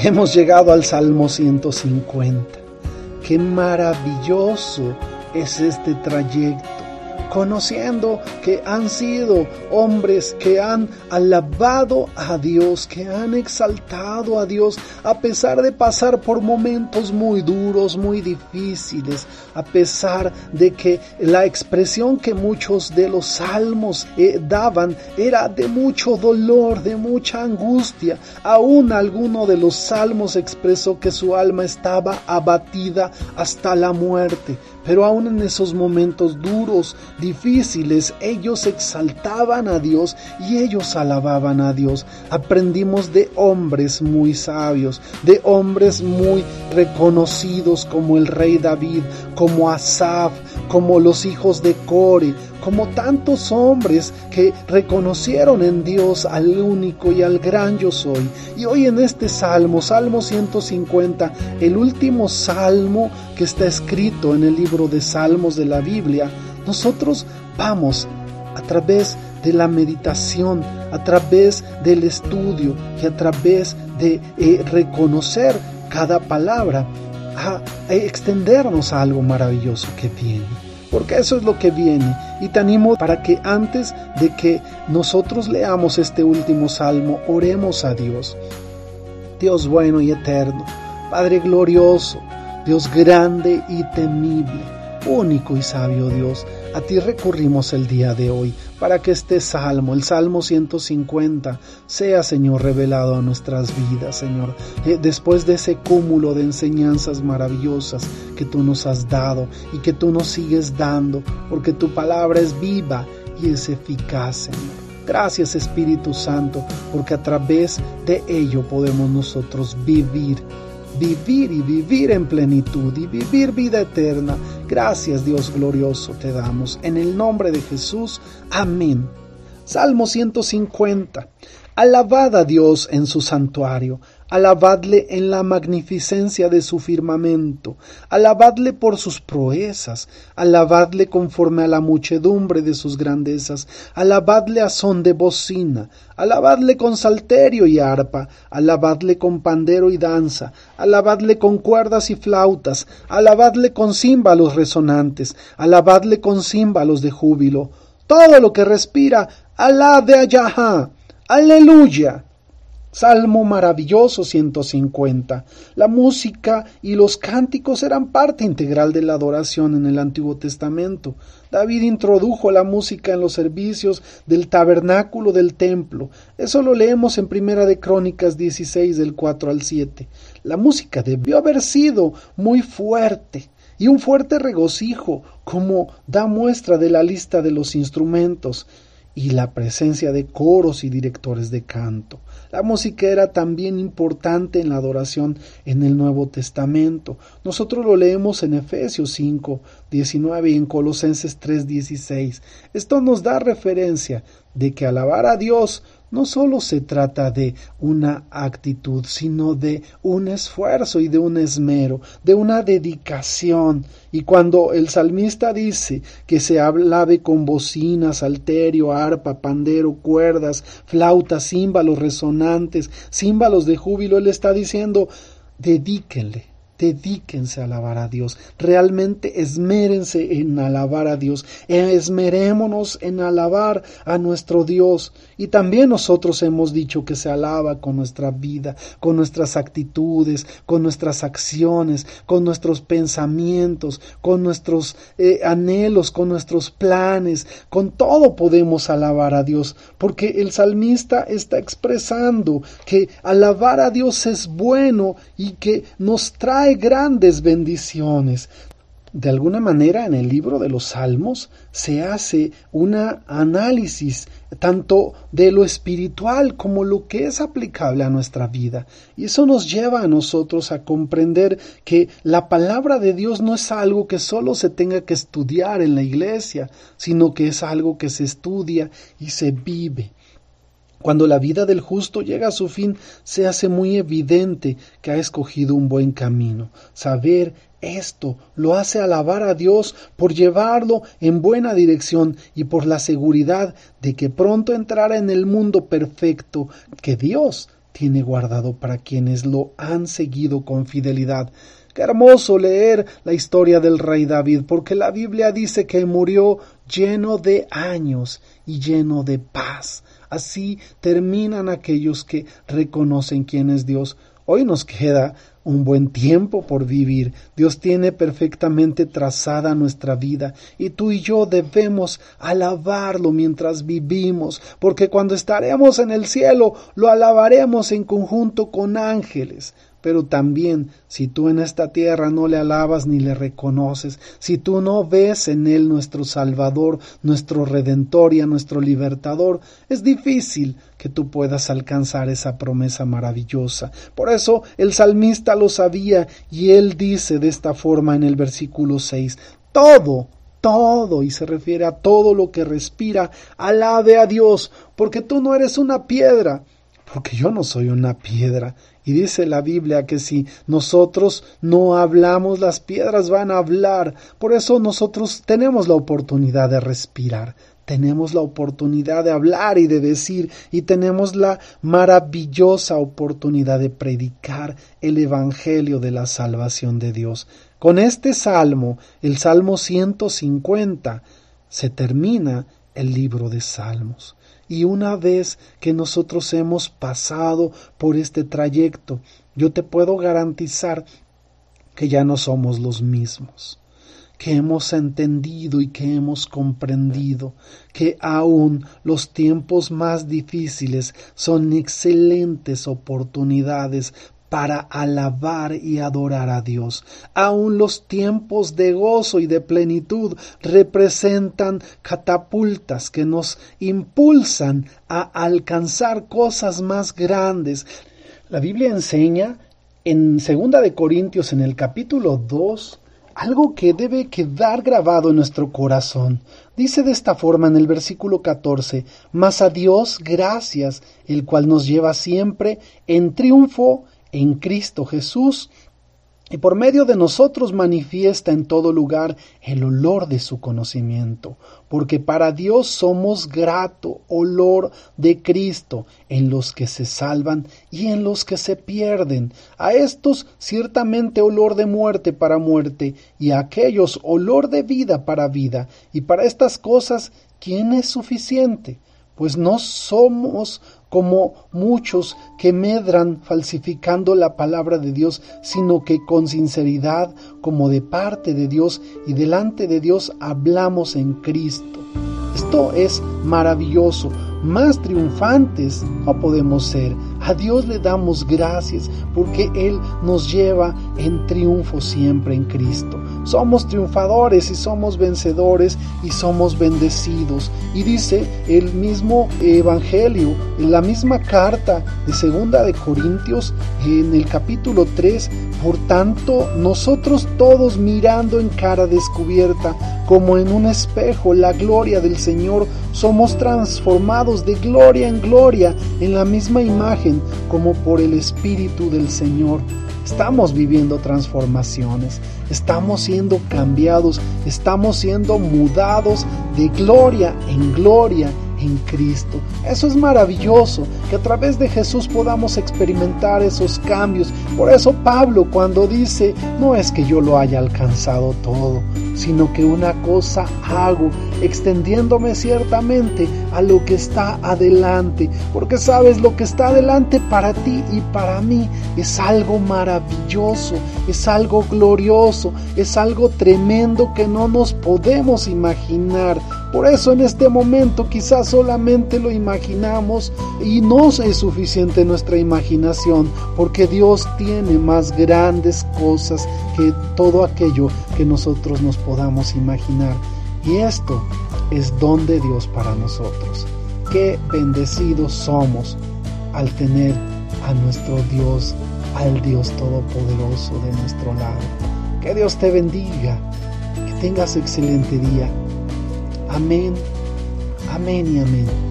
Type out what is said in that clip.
Hemos llegado al Salmo 150. Qué maravilloso es este trayecto conociendo que han sido hombres que han alabado a Dios, que han exaltado a Dios, a pesar de pasar por momentos muy duros, muy difíciles, a pesar de que la expresión que muchos de los salmos eh, daban era de mucho dolor, de mucha angustia. Aún alguno de los salmos expresó que su alma estaba abatida hasta la muerte. Pero aún en esos momentos duros, difíciles, ellos exaltaban a Dios y ellos alababan a Dios. Aprendimos de hombres muy sabios, de hombres muy reconocidos como el rey David, como Asaf, como los hijos de Core, como tantos hombres que reconocieron en Dios al único y al gran yo soy. Y hoy en este salmo, Salmo 150, el último salmo que está escrito en el libro de Salmos de la Biblia, nosotros vamos a través de la meditación, a través del estudio y a través de eh, reconocer cada palabra, a extendernos a algo maravilloso que viene porque eso es lo que viene. Y te animo para que antes de que nosotros leamos este último salmo, oremos a Dios. Dios bueno y eterno, Padre glorioso, Dios grande y temible, único y sabio Dios, a ti recurrimos el día de hoy para que este salmo, el Salmo 150, sea, Señor, revelado a nuestras vidas, Señor. Eh, después de ese cúmulo de enseñanzas maravillosas que tú nos has dado y que tú nos sigues dando, porque tu palabra es viva y es eficaz, Señor. Gracias Espíritu Santo, porque a través de ello podemos nosotros vivir vivir y vivir en plenitud y vivir vida eterna. Gracias Dios glorioso te damos. En el nombre de Jesús. Amén. Salmo 150. Alabad a Dios en su santuario, alabadle en la magnificencia de su firmamento, alabadle por sus proezas, alabadle conforme a la muchedumbre de sus grandezas, alabadle a son de bocina, alabadle con salterio y arpa, alabadle con pandero y danza, alabadle con cuerdas y flautas, alabadle con címbalos resonantes, alabadle con címbalos de júbilo. Todo lo que respira, alabe a Yahá Aleluya. Salmo maravilloso 150. La música y los cánticos eran parte integral de la adoración en el Antiguo Testamento. David introdujo la música en los servicios del tabernáculo del templo. Eso lo leemos en Primera de Crónicas 16 del 4 al 7. La música debió haber sido muy fuerte y un fuerte regocijo, como da muestra de la lista de los instrumentos y la presencia de coros y directores de canto. La música era también importante en la adoración en el Nuevo Testamento. Nosotros lo leemos en Efesios 5, 19 y en Colosenses 3, 16. Esto nos da referencia de que alabar a Dios no solo se trata de una actitud, sino de un esfuerzo y de un esmero, de una dedicación. Y cuando el salmista dice que se alabe con bocinas, alterio, arpa, pandero, cuerdas, flautas, címbalos resonantes, címbalos de júbilo, él está diciendo, dedíquenle, dedíquense a alabar a Dios, realmente esmérense en alabar a Dios, esmerémonos en alabar a nuestro Dios. Y también nosotros hemos dicho que se alaba con nuestra vida, con nuestras actitudes, con nuestras acciones, con nuestros pensamientos, con nuestros eh, anhelos, con nuestros planes, con todo podemos alabar a Dios, porque el salmista está expresando que alabar a Dios es bueno y que nos trae grandes bendiciones. De alguna manera en el libro de los Salmos se hace un análisis tanto de lo espiritual como lo que es aplicable a nuestra vida. Y eso nos lleva a nosotros a comprender que la palabra de Dios no es algo que solo se tenga que estudiar en la iglesia, sino que es algo que se estudia y se vive. Cuando la vida del justo llega a su fin, se hace muy evidente que ha escogido un buen camino. Saber esto lo hace alabar a Dios por llevarlo en buena dirección y por la seguridad de que pronto entrará en el mundo perfecto que Dios tiene guardado para quienes lo han seguido con fidelidad. Qué hermoso leer la historia del rey David, porque la Biblia dice que murió lleno de años y lleno de paz. Así terminan aquellos que reconocen quién es Dios. Hoy nos queda un buen tiempo por vivir. Dios tiene perfectamente trazada nuestra vida y tú y yo debemos alabarlo mientras vivimos, porque cuando estaremos en el cielo lo alabaremos en conjunto con ángeles. Pero también, si tú en esta tierra no le alabas ni le reconoces, si tú no ves en Él nuestro Salvador, nuestro Redentor y a nuestro Libertador, es difícil que tú puedas alcanzar esa promesa maravillosa. Por eso el salmista lo sabía y él dice de esta forma en el versículo 6, todo, todo, y se refiere a todo lo que respira, alabe a Dios, porque tú no eres una piedra, porque yo no soy una piedra. Y dice la Biblia que si nosotros no hablamos, las piedras van a hablar. Por eso nosotros tenemos la oportunidad de respirar, tenemos la oportunidad de hablar y de decir, y tenemos la maravillosa oportunidad de predicar el Evangelio de la salvación de Dios. Con este salmo, el Salmo 150, se termina el libro de Salmos. Y una vez que nosotros hemos pasado por este trayecto, yo te puedo garantizar que ya no somos los mismos, que hemos entendido y que hemos comprendido que aún los tiempos más difíciles son excelentes oportunidades para alabar y adorar a Dios. Aun los tiempos de gozo y de plenitud representan catapultas que nos impulsan a alcanzar cosas más grandes. La Biblia enseña en segunda de Corintios en el capítulo 2 algo que debe quedar grabado en nuestro corazón. Dice de esta forma en el versículo 14, Mas a Dios gracias, el cual nos lleva siempre en triunfo en Cristo Jesús y por medio de nosotros manifiesta en todo lugar el olor de su conocimiento, porque para Dios somos grato olor de Cristo en los que se salvan y en los que se pierden, a estos ciertamente olor de muerte para muerte, y a aquellos olor de vida para vida, y para estas cosas, ¿quién es suficiente? Pues no somos como muchos que medran falsificando la palabra de Dios, sino que con sinceridad, como de parte de Dios y delante de Dios, hablamos en Cristo. Esto es maravilloso. Más triunfantes no podemos ser. A Dios le damos gracias porque Él nos lleva en triunfo siempre en Cristo. Somos triunfadores y somos vencedores y somos bendecidos. Y dice el mismo Evangelio, en la misma carta de Segunda de Corintios, en el capítulo 3, por tanto, nosotros todos mirando en cara descubierta, como en un espejo, la gloria del Señor, somos transformados de gloria en gloria en la misma imagen, como por el Espíritu del Señor. Estamos viviendo transformaciones, estamos siendo cambiados, estamos siendo mudados de gloria en gloria en Cristo. Eso es maravilloso, que a través de Jesús podamos experimentar esos cambios. Por eso Pablo cuando dice, no es que yo lo haya alcanzado todo, sino que una cosa hago, extendiéndome ciertamente a lo que está adelante, porque sabes, lo que está adelante para ti y para mí es algo maravilloso, es algo glorioso, es algo tremendo que no nos podemos imaginar. Por eso en este momento quizás solamente lo imaginamos y no es suficiente nuestra imaginación, porque Dios tiene más grandes cosas que todo aquello que nosotros nos podamos imaginar. Y esto es don de Dios para nosotros. Qué bendecidos somos al tener a nuestro Dios, al Dios Todopoderoso de nuestro lado. Que Dios te bendiga, que tengas excelente día. Amén, amén y amén.